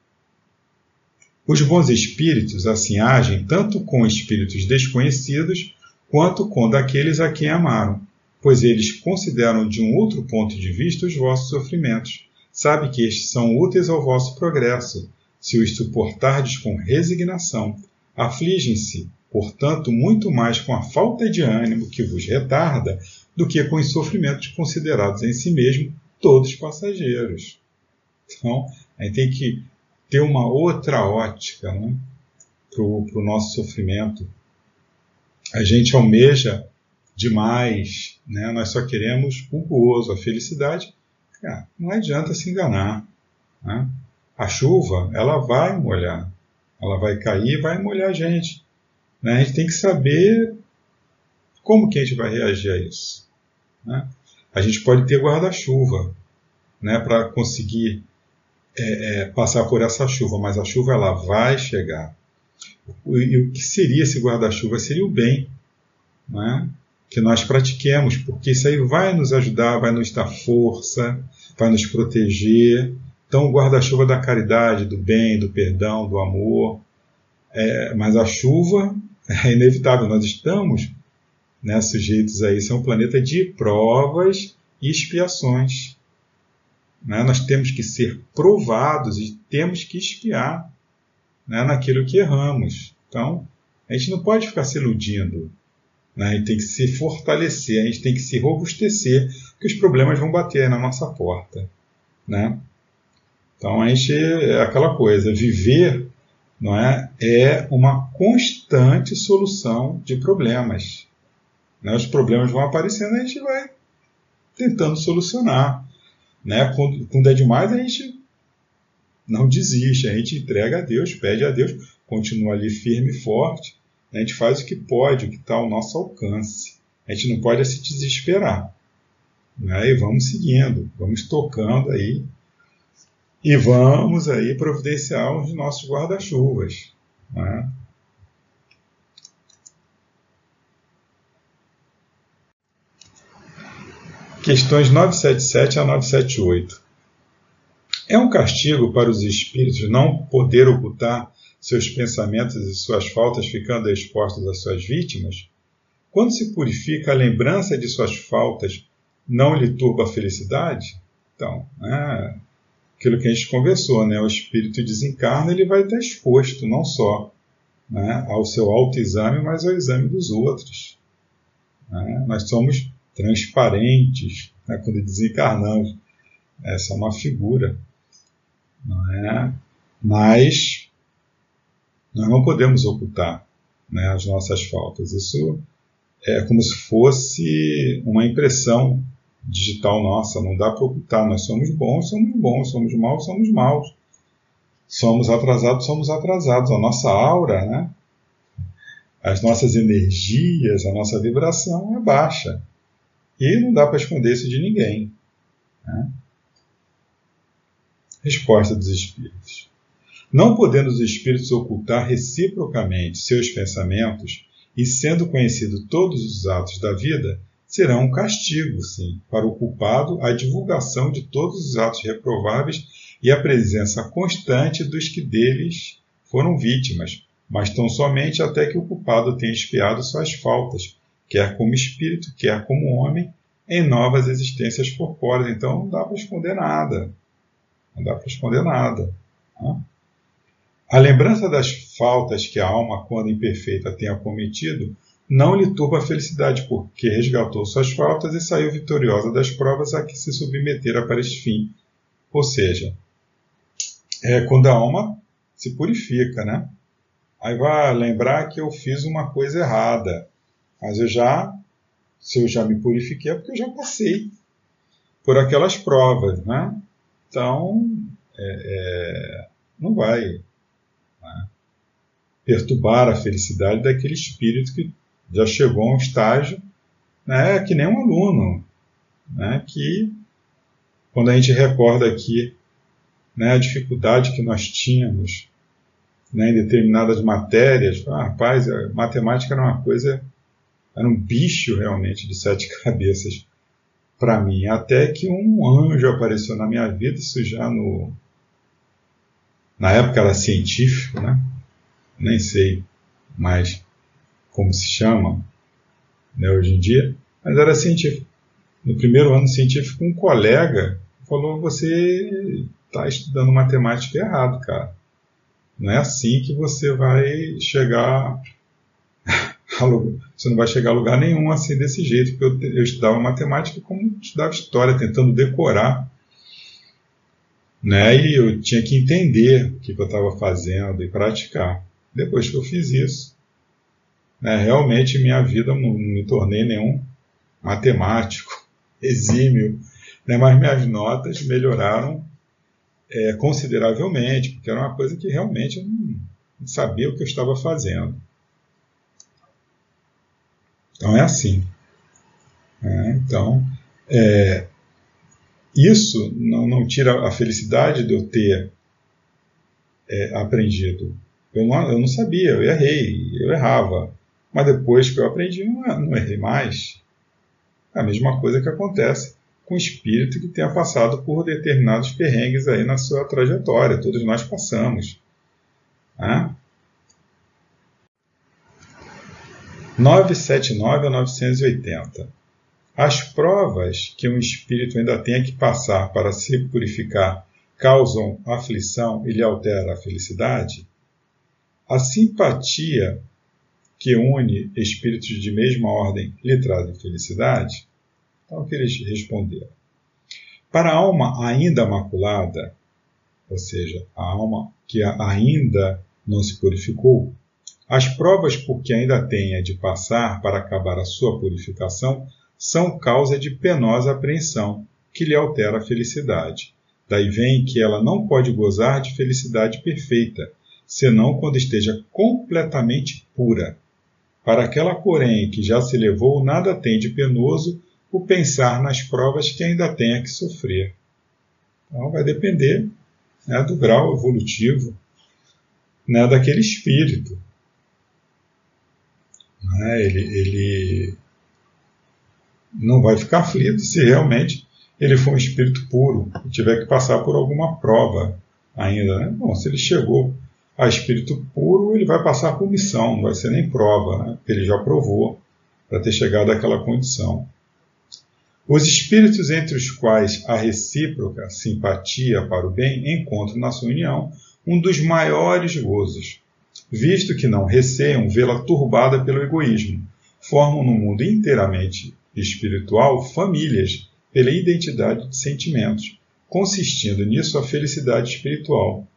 Os bons espíritos assim agem tanto com espíritos desconhecidos quanto com daqueles a quem amaram, pois eles consideram de um outro ponto de vista os vossos sofrimentos. Sabe que estes são úteis ao vosso progresso, se os suportardes com resignação. Afligem-se, portanto, muito mais com a falta de ânimo que vos retarda do que com os sofrimentos considerados em si mesmo todos passageiros. Então, a gente tem que ter uma outra ótica né, para o nosso sofrimento. A gente almeja demais, né? nós só queremos o gozo, a felicidade. Cara, não adianta se enganar. Né? A chuva, ela vai molhar, ela vai cair e vai molhar a gente. Né? A gente tem que saber como que a gente vai reagir a isso. Né? A gente pode ter guarda-chuva né, para conseguir é, é, passar por essa chuva, mas a chuva ela vai chegar. E o que seria esse guarda-chuva? Seria o bem né, que nós pratiquemos, porque isso aí vai nos ajudar, vai nos dar força, vai nos proteger. Então, o guarda-chuva da caridade, do bem, do perdão, do amor. É, mas a chuva é inevitável, nós estamos né, sujeitos a isso. É um planeta de provas e expiações. Né? Nós temos que ser provados e temos que espiar né, naquilo que erramos. Então, a gente não pode ficar se iludindo. Né? A gente tem que se fortalecer, a gente tem que se robustecer, porque os problemas vão bater na nossa porta. Né? Então, a gente é aquela coisa, viver não é, é uma constante solução de problemas. Né? Os problemas vão aparecendo e a gente vai tentando solucionar. Né? Quando, é demais, a gente não desiste, a gente entrega a Deus, pede a Deus, continua ali firme e forte, a gente faz o que pode, o que está ao nosso alcance. A gente não pode se desesperar. Né? E vamos seguindo, vamos tocando aí e vamos aí providenciar os nossos guarda-chuvas. Né? Questões 977 a 978. É um castigo para os espíritos não poder ocultar seus pensamentos e suas faltas ficando expostos às suas vítimas? Quando se purifica, a lembrança de suas faltas não lhe turba a felicidade? Então, é aquilo que a gente conversou, né? o espírito desencarna, ele vai estar exposto não só né, ao seu autoexame, mas ao exame dos outros. Né? Nós somos transparentes né, quando desencarnamos. Essa é uma figura. Não é? Mas nós não podemos ocultar né, as nossas faltas. Isso é como se fosse uma impressão digital nossa, não dá para ocultar. Nós somos bons, somos bons, somos maus, somos maus. Somos atrasados, somos atrasados. A nossa aura, né? as nossas energias, a nossa vibração é baixa. E não dá para esconder isso de ninguém. Né? Resposta dos Espíritos. Não podendo os Espíritos ocultar reciprocamente seus pensamentos, e sendo conhecido todos os atos da vida, será um castigo, sim, para o culpado a divulgação de todos os atos reprováveis e a presença constante dos que deles foram vítimas, mas tão somente até que o culpado tenha expiado suas faltas, quer como espírito, quer como homem, em novas existências corpóreas. Então não dá para esconder nada. Não dá para esconder nada. Né? A lembrança das faltas que a alma, quando imperfeita, tenha cometido, não lhe turba a felicidade, porque resgatou suas faltas e saiu vitoriosa das provas a que se submetera para este fim. Ou seja, é quando a alma se purifica, né? Aí vai lembrar que eu fiz uma coisa errada. Mas eu já, se eu já me purifiquei, é porque eu já passei por aquelas provas, né? Então, é, é, não vai né, perturbar a felicidade daquele espírito que já chegou a um estágio, né, que nem um aluno, né, que quando a gente recorda aqui né, a dificuldade que nós tínhamos né, em determinadas matérias, ah, rapaz, matemática era uma coisa, era um bicho realmente de sete cabeças para mim, até que um anjo apareceu na minha vida, isso já no na época era científico, né? Nem sei mais como se chama né, hoje em dia, mas era científico. No primeiro ano científico, um colega falou: Você está estudando matemática errado, cara. Não é assim que você vai chegar a você não vai chegar a lugar nenhum assim desse jeito, porque eu, eu estudava matemática como estudava história, tentando decorar, né? E eu tinha que entender o que, que eu estava fazendo e praticar. Depois que eu fiz isso, né, realmente minha vida não me tornei nenhum matemático exímio, né, mas minhas notas melhoraram é, consideravelmente, porque era uma coisa que realmente eu não sabia o que eu estava fazendo. Então é assim. É, então, é, isso não, não, tira a felicidade de eu ter é, aprendido. Eu não, eu não, sabia, eu errei, eu errava. Mas depois que eu aprendi, não, não errei mais. É a mesma coisa que acontece com o espírito que tenha passado por determinados perrengues aí na sua trajetória. Todos nós passamos. Né? 979 a 980. As provas que um espírito ainda tenha que passar para se purificar causam aflição e lhe altera a felicidade? A simpatia que une espíritos de mesma ordem lhe trazem felicidade? Então, o que eles responderam? Para a alma ainda maculada, ou seja, a alma que ainda não se purificou, as provas por que ainda tenha de passar para acabar a sua purificação são causa de penosa apreensão, que lhe altera a felicidade. Daí vem que ela não pode gozar de felicidade perfeita, senão quando esteja completamente pura. Para aquela, porém, que já se levou, nada tem de penoso o pensar nas provas que ainda tenha que sofrer. Então, vai depender né, do grau evolutivo né, daquele espírito. Né, ele, ele não vai ficar aflito se realmente ele for um espírito puro e tiver que passar por alguma prova ainda. Né? Bom, se ele chegou a espírito puro, ele vai passar por missão, não vai ser nem prova, né? ele já provou para ter chegado àquela condição. Os espíritos entre os quais a recíproca simpatia para o bem encontram na sua união um dos maiores gozos, visto que não receiam vê-la turbada pelo egoísmo, formam no mundo inteiramente espiritual famílias pela identidade de sentimentos, consistindo nisso a felicidade espiritual.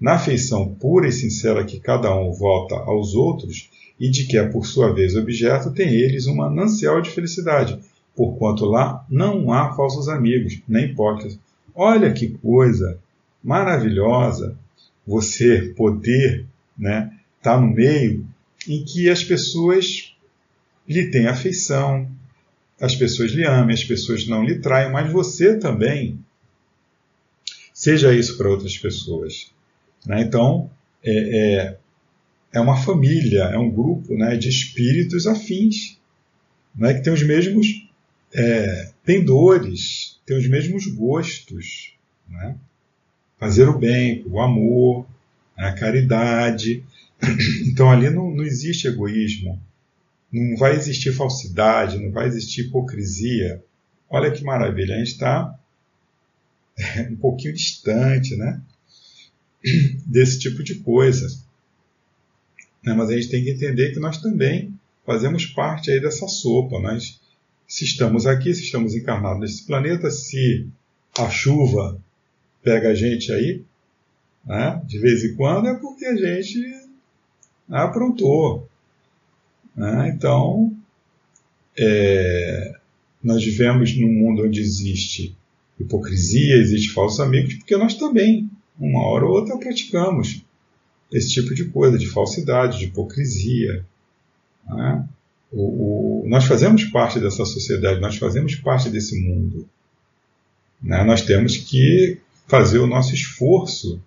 Na afeição pura e sincera que cada um volta aos outros e de que é por sua vez objeto, tem eles um manancial de felicidade, porquanto lá não há falsos amigos, nem hipócritas. Olha que coisa maravilhosa você poder né, tá no meio em que as pessoas lhe têm afeição, as pessoas lhe amem, as pessoas não lhe traem, mas você também seja isso para outras pessoas. Né? Então, é, é, é, uma família, é um grupo né, de espíritos afins, né, que tem os mesmos é, tem dores, tem os mesmos gostos. Né? Fazer o bem, o amor, a caridade. Então ali não, não existe egoísmo, não vai existir falsidade, não vai existir hipocrisia. Olha que maravilha, a gente está um pouquinho distante né, desse tipo de coisa. Né, mas a gente tem que entender que nós também fazemos parte aí dessa sopa. Nós se estamos aqui, se estamos encarnados nesse planeta, se a chuva pega a gente aí, né, de vez em quando, é porque a gente aprontou. Né? Então, é, nós vivemos num mundo onde existe hipocrisia, existe falsos amigos, porque nós também, uma hora ou outra, praticamos esse tipo de coisa, de falsidade, de hipocrisia. Né? O, o, nós fazemos parte dessa sociedade, nós fazemos parte desse mundo. Né? Nós temos que fazer o nosso esforço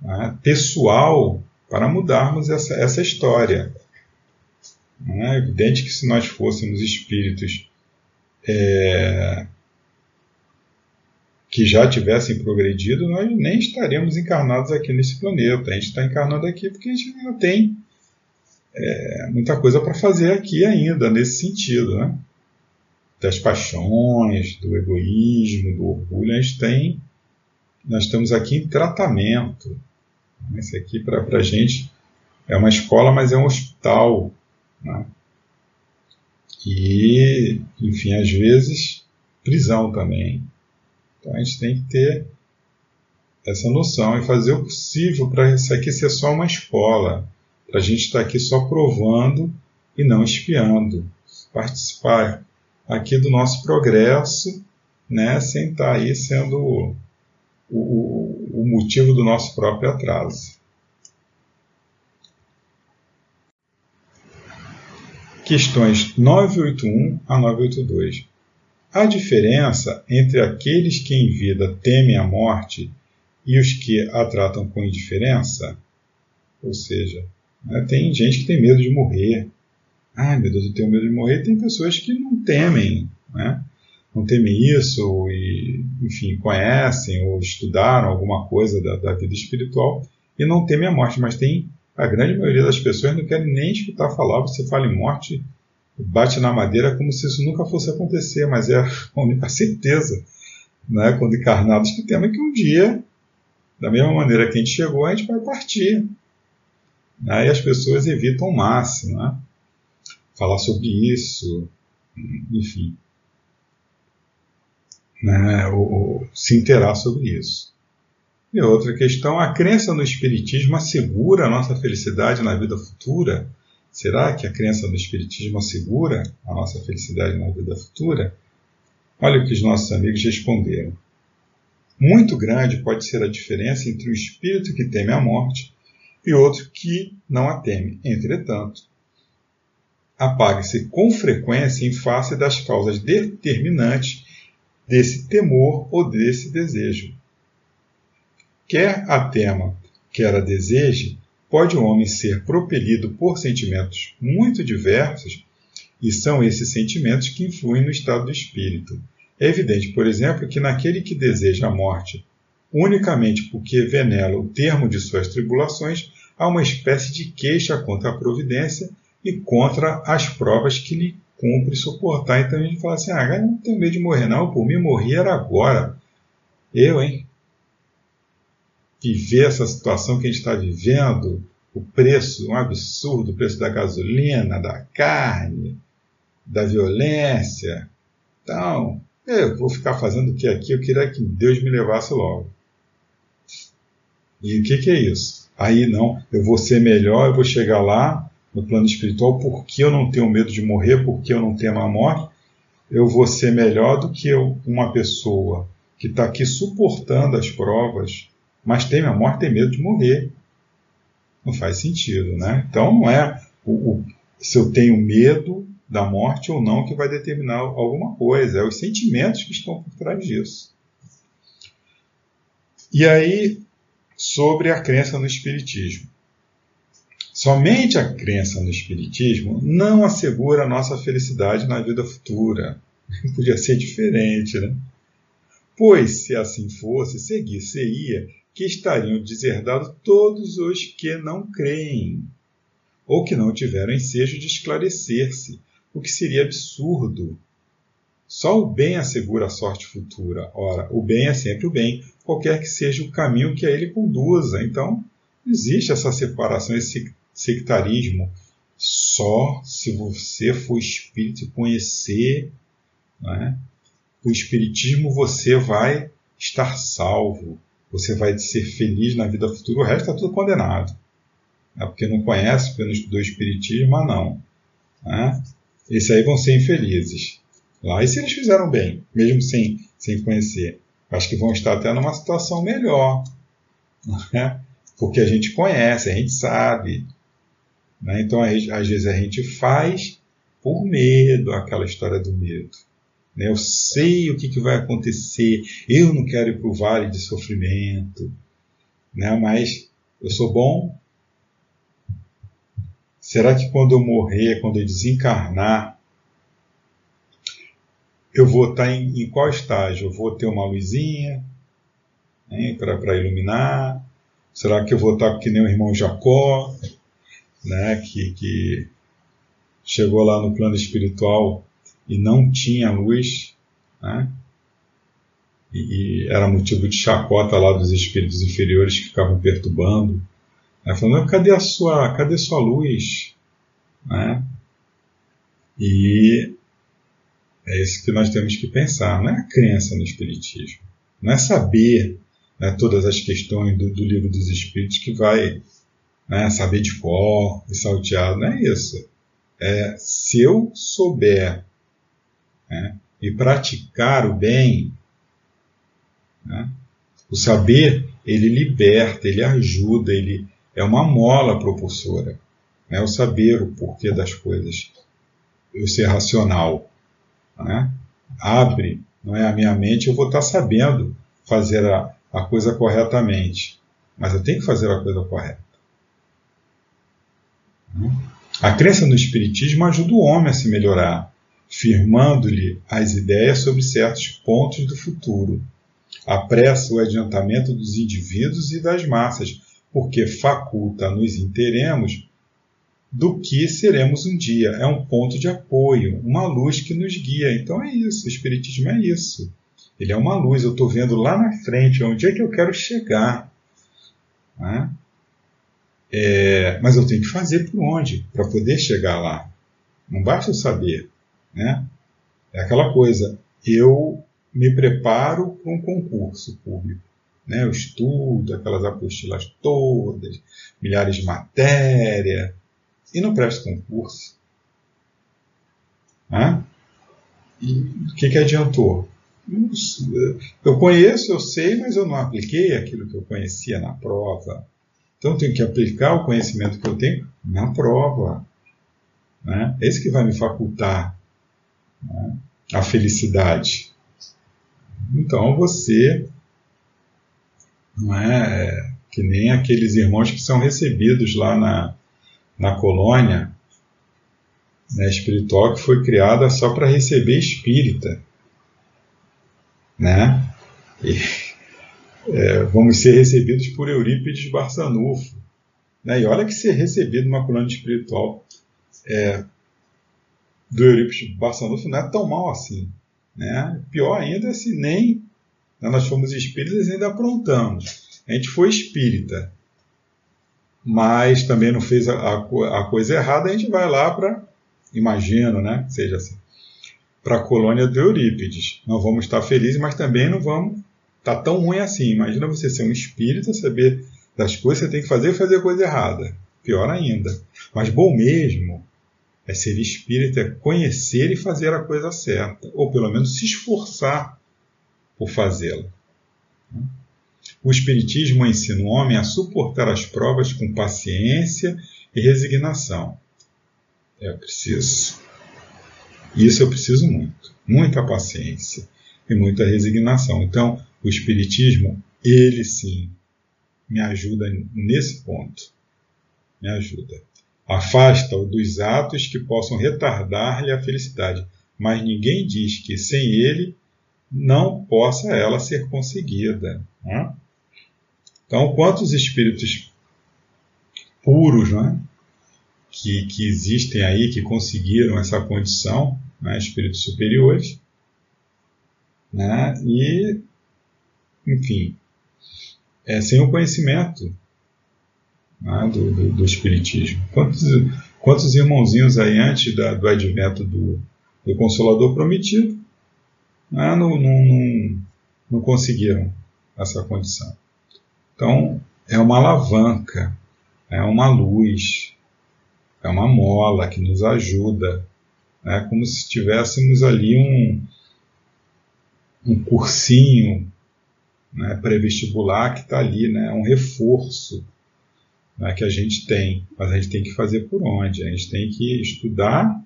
né, pessoal para mudarmos essa, essa história. É evidente que se nós fôssemos espíritos é, que já tivessem progredido, nós nem estaríamos encarnados aqui nesse planeta. A gente está encarnado aqui porque a gente ainda tem é, muita coisa para fazer aqui ainda, nesse sentido. Né? Das paixões, do egoísmo, do orgulho, a gente tem. Nós estamos aqui em tratamento. Esse aqui, para a gente, é uma escola, mas é um hospital. Né? E, enfim, às vezes, prisão também. Então a gente tem que ter essa noção e fazer o possível para isso aqui ser só uma escola, para a gente estar aqui só provando e não espiando, participar aqui do nosso progresso, né, sem estar aí sendo o, o, motivo do nosso próprio atraso. Questões 981 a 982. Há diferença entre aqueles que em vida temem a morte e os que a tratam com indiferença? Ou seja, né, tem gente que tem medo de morrer. Ai meu Deus, eu tenho medo de morrer. Tem pessoas que não temem, né? Não temem isso e, enfim, conhecem ou estudaram alguma coisa da, da vida espiritual e não temem a morte. Mas tem a grande maioria das pessoas não querem nem escutar falar. Você fala em morte, bate na madeira como se isso nunca fosse acontecer, mas é a única certeza, né, quando encarnados que temos que um dia, da mesma maneira que a gente chegou, a gente vai partir. Né, e as pessoas evitam o máximo, né, falar sobre isso, enfim, né, ou, ou se interar sobre isso. E outra questão, a crença no Espiritismo assegura a nossa felicidade na vida futura? Será que a crença no Espiritismo assegura a nossa felicidade na vida futura? Olha o que os nossos amigos responderam. Muito grande pode ser a diferença entre um espírito que teme a morte e outro que não a teme. Entretanto, apague-se com frequência em face das causas determinantes desse temor ou desse desejo. Quer a tema, quer a deseje, pode o homem ser propelido por sentimentos muito diversos, e são esses sentimentos que influem no estado do espírito. É evidente, por exemplo, que naquele que deseja a morte unicamente porque venera o termo de suas tribulações, há uma espécie de queixa contra a providência e contra as provas que lhe cumpre suportar. Então a gente fala assim: ah, não tenho medo de morrer, não, por mim morrer era agora. Eu, hein? viver essa situação que a gente está vivendo, o preço, um absurdo, o preço da gasolina, da carne, da violência. Então, eu vou ficar fazendo o que aqui? Eu queria que Deus me levasse logo. E o que, que é isso? Aí não, eu vou ser melhor, eu vou chegar lá no plano espiritual porque eu não tenho medo de morrer, porque eu não tenho a morte, eu vou ser melhor do que uma pessoa que está aqui suportando as provas, mas teme a morte, tem medo de morrer. Não faz sentido, né? Então não é o, o, se eu tenho medo da morte ou não que vai determinar alguma coisa, é os sentimentos que estão por trás disso. E aí, sobre a crença no Espiritismo. Somente a crença no Espiritismo não assegura a nossa felicidade na vida futura. Podia ser diferente, né? Pois, se assim fosse, seguir-se-ia que estariam deserdados todos os que não creem, ou que não tiveram ensejo de esclarecer-se, o que seria absurdo. Só o bem assegura a sorte futura. Ora, o bem é sempre o bem, qualquer que seja o caminho que a ele conduza. Então, existe essa separação, esse sectarismo. Só se você for espírito e conhecer né, o espiritismo, você vai estar salvo você vai ser feliz na vida futura, o resto está tudo condenado. né? porque não conhece, porque não estudou Espiritismo, mas não. Né? Esses aí vão ser infelizes. Lá, e se eles fizeram bem, mesmo sem, sem conhecer? Acho que vão estar até numa situação melhor. Né? Porque a gente conhece, a gente sabe. Né? Então, às vezes, a gente faz por medo aquela história do medo. Né? Eu sei o que, que vai acontecer, eu não quero ir para o vale de sofrimento, né? mas eu sou bom. Será que quando eu morrer, quando eu desencarnar, eu vou estar em, em qual estágio? Eu vou ter uma luzinha né, para iluminar? Será que eu vou estar que nem o irmão Jacó, né, que, que chegou lá no plano espiritual e não tinha luz, né? E, e, era motivo de chacota lá dos espíritos inferiores que ficavam perturbando, né? falando, cadê a sua, cadê sua luz? Né? E é isso que nós temos que pensar, não é a crença no espiritismo, não é saber né, todas as questões do, do, livro dos espíritos que vai né, saber de cor e salteado, não é isso. É, se eu souber né, e praticar o bem, né, o saber ele liberta, ele ajuda, ele é uma mola propulsora. Né, o saber o porquê das coisas, o ser racional, né, abre não é, a minha mente, eu vou estar sabendo fazer a, a coisa corretamente. Mas eu tenho que fazer a coisa correta. A crença no Espiritismo ajuda o homem a se melhorar, firmando-lhe as ideias sobre certos pontos do futuro. Apressa o adiantamento dos indivíduos e das massas, porque faculta-nos interemos do que seremos um dia. É um ponto de apoio, uma luz que nos guia. Então é isso, o Espiritismo é isso. Ele é uma luz, eu estou vendo lá na frente, onde é que eu quero chegar. Né? É, mas eu tenho que fazer por onde para poder chegar lá. Não basta eu saber. Né? É aquela coisa, eu me preparo para um concurso público. Né? Eu estudo aquelas apostilas todas, milhares de matéria, e não presto concurso. Né? E o que, que adiantou? Eu conheço, eu sei, mas eu não apliquei aquilo que eu conhecia na prova. Então eu tenho que aplicar o conhecimento que eu tenho na prova. Né? Isso que vai me facultar né? a felicidade. Então você não é que nem aqueles irmãos que são recebidos lá na, na colônia né, espiritual que foi criada só para receber espírita né? E, é, vamos ser recebidos por Eurípides Barçanufo. Né? E olha que ser recebido numa coluna espiritual é, do Eurípides Barçanufo não é tão mal assim. Né? Pior ainda se nem né, nós fomos espíritas e ainda aprontamos. A gente foi espírita, mas também não fez a, a, a coisa errada, a gente vai lá para, imagino, né? Seja assim para a colônia do Eurípides. Não vamos estar felizes, mas também não vamos tá tão ruim assim. Imagina você ser um espírita, saber das coisas que você tem que fazer e fazer coisa errada. Pior ainda. Mas bom mesmo é ser espírita, é conhecer e fazer a coisa certa, ou pelo menos se esforçar por fazê-la. O Espiritismo ensina o homem a suportar as provas com paciência e resignação. É preciso isso eu preciso muito, muita paciência e muita resignação. Então, o Espiritismo, ele sim, me ajuda nesse ponto. Me ajuda. Afasta-o dos atos que possam retardar-lhe a felicidade, mas ninguém diz que sem ele não possa ela ser conseguida. Né? Então, quantos espíritos puros né, que, que existem aí, que conseguiram essa condição, né, espíritos superiores, né, e, enfim, é, sem o conhecimento né, do, do, do, Espiritismo. Quantos, quantos irmãozinhos aí antes da, do advento do, do Consolador Prometido né, não, não, não, não conseguiram essa condição? Então, é uma alavanca é uma luz, é uma mola que nos ajuda, é como se tivéssemos ali um, um cursinho né, pré-vestibular que está ali, né, um reforço né, que a gente tem, mas a gente tem que fazer por onde? A gente tem que estudar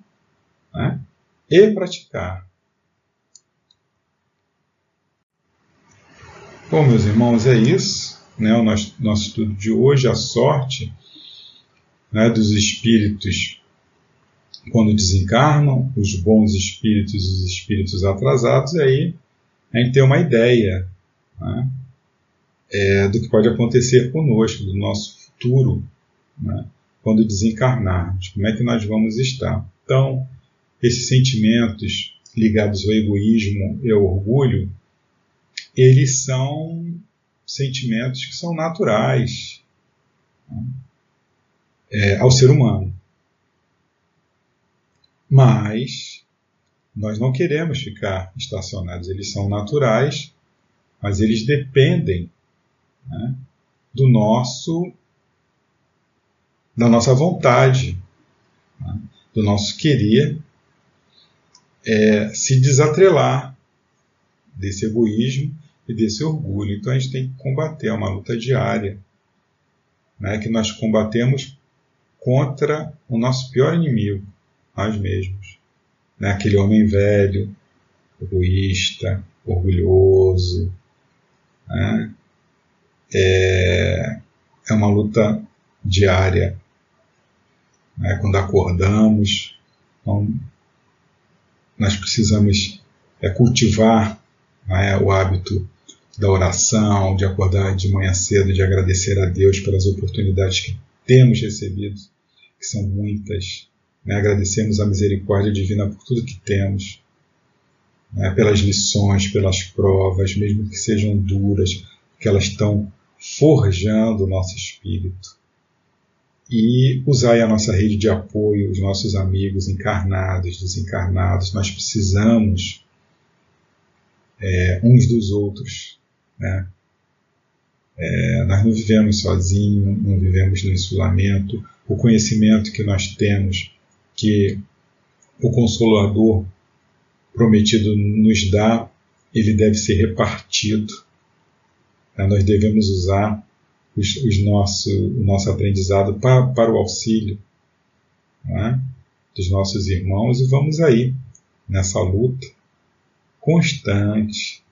né, e praticar. Bom, meus irmãos, é isso. Né, o nosso, nosso estudo de hoje, a sorte né, dos espíritos quando desencarnam, os bons espíritos e os espíritos atrasados, e aí a gente tem uma ideia né, é, do que pode acontecer conosco, do nosso futuro, né, quando desencarnarmos, como é que nós vamos estar. Então, esses sentimentos ligados ao egoísmo e ao orgulho, eles são sentimentos que são naturais né, é, ao ser humano. Mas nós não queremos ficar estacionados, eles são naturais, mas eles dependem né, do nosso da nossa vontade, né, do nosso querer é, se desatrelar desse egoísmo e desse orgulho. Então a gente tem que combater, é uma luta diária, né, que nós combatemos contra o nosso pior inimigo, nós mesmos. Né, aquele homem velho, egoísta, orgulhoso. Né, é, é uma luta diária né, quando acordamos. Então, nós precisamos é, cultivar né, o hábito da oração, de acordar de manhã cedo, de agradecer a Deus pelas oportunidades que temos recebido, que são muitas. Né, agradecemos a misericórdia divina por tudo que temos, né, pelas lições, pelas provas, mesmo que sejam duras, que elas estão forjando o nosso espírito e usar a nossa rede de apoio, os nossos amigos encarnados, desencarnados. Nós precisamos é, uns dos outros. Né? É, nós não vivemos sozinhos, não vivemos no isolamento. O conhecimento que nós temos, que o Consolador prometido nos dá, ele deve ser repartido. Né? Nós devemos usar os, os nosso, o nosso aprendizado para, para o auxílio é? dos nossos irmãos e vamos aí nessa luta constante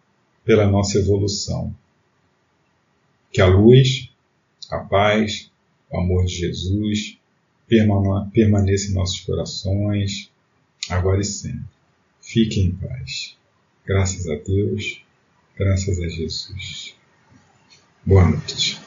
pela nossa evolução. Que a luz, a paz, o amor de Jesus permaneça em nossos corações, agora e sempre. Fiquem em paz. Graças a Deus, graças a Jesus. Boa noite.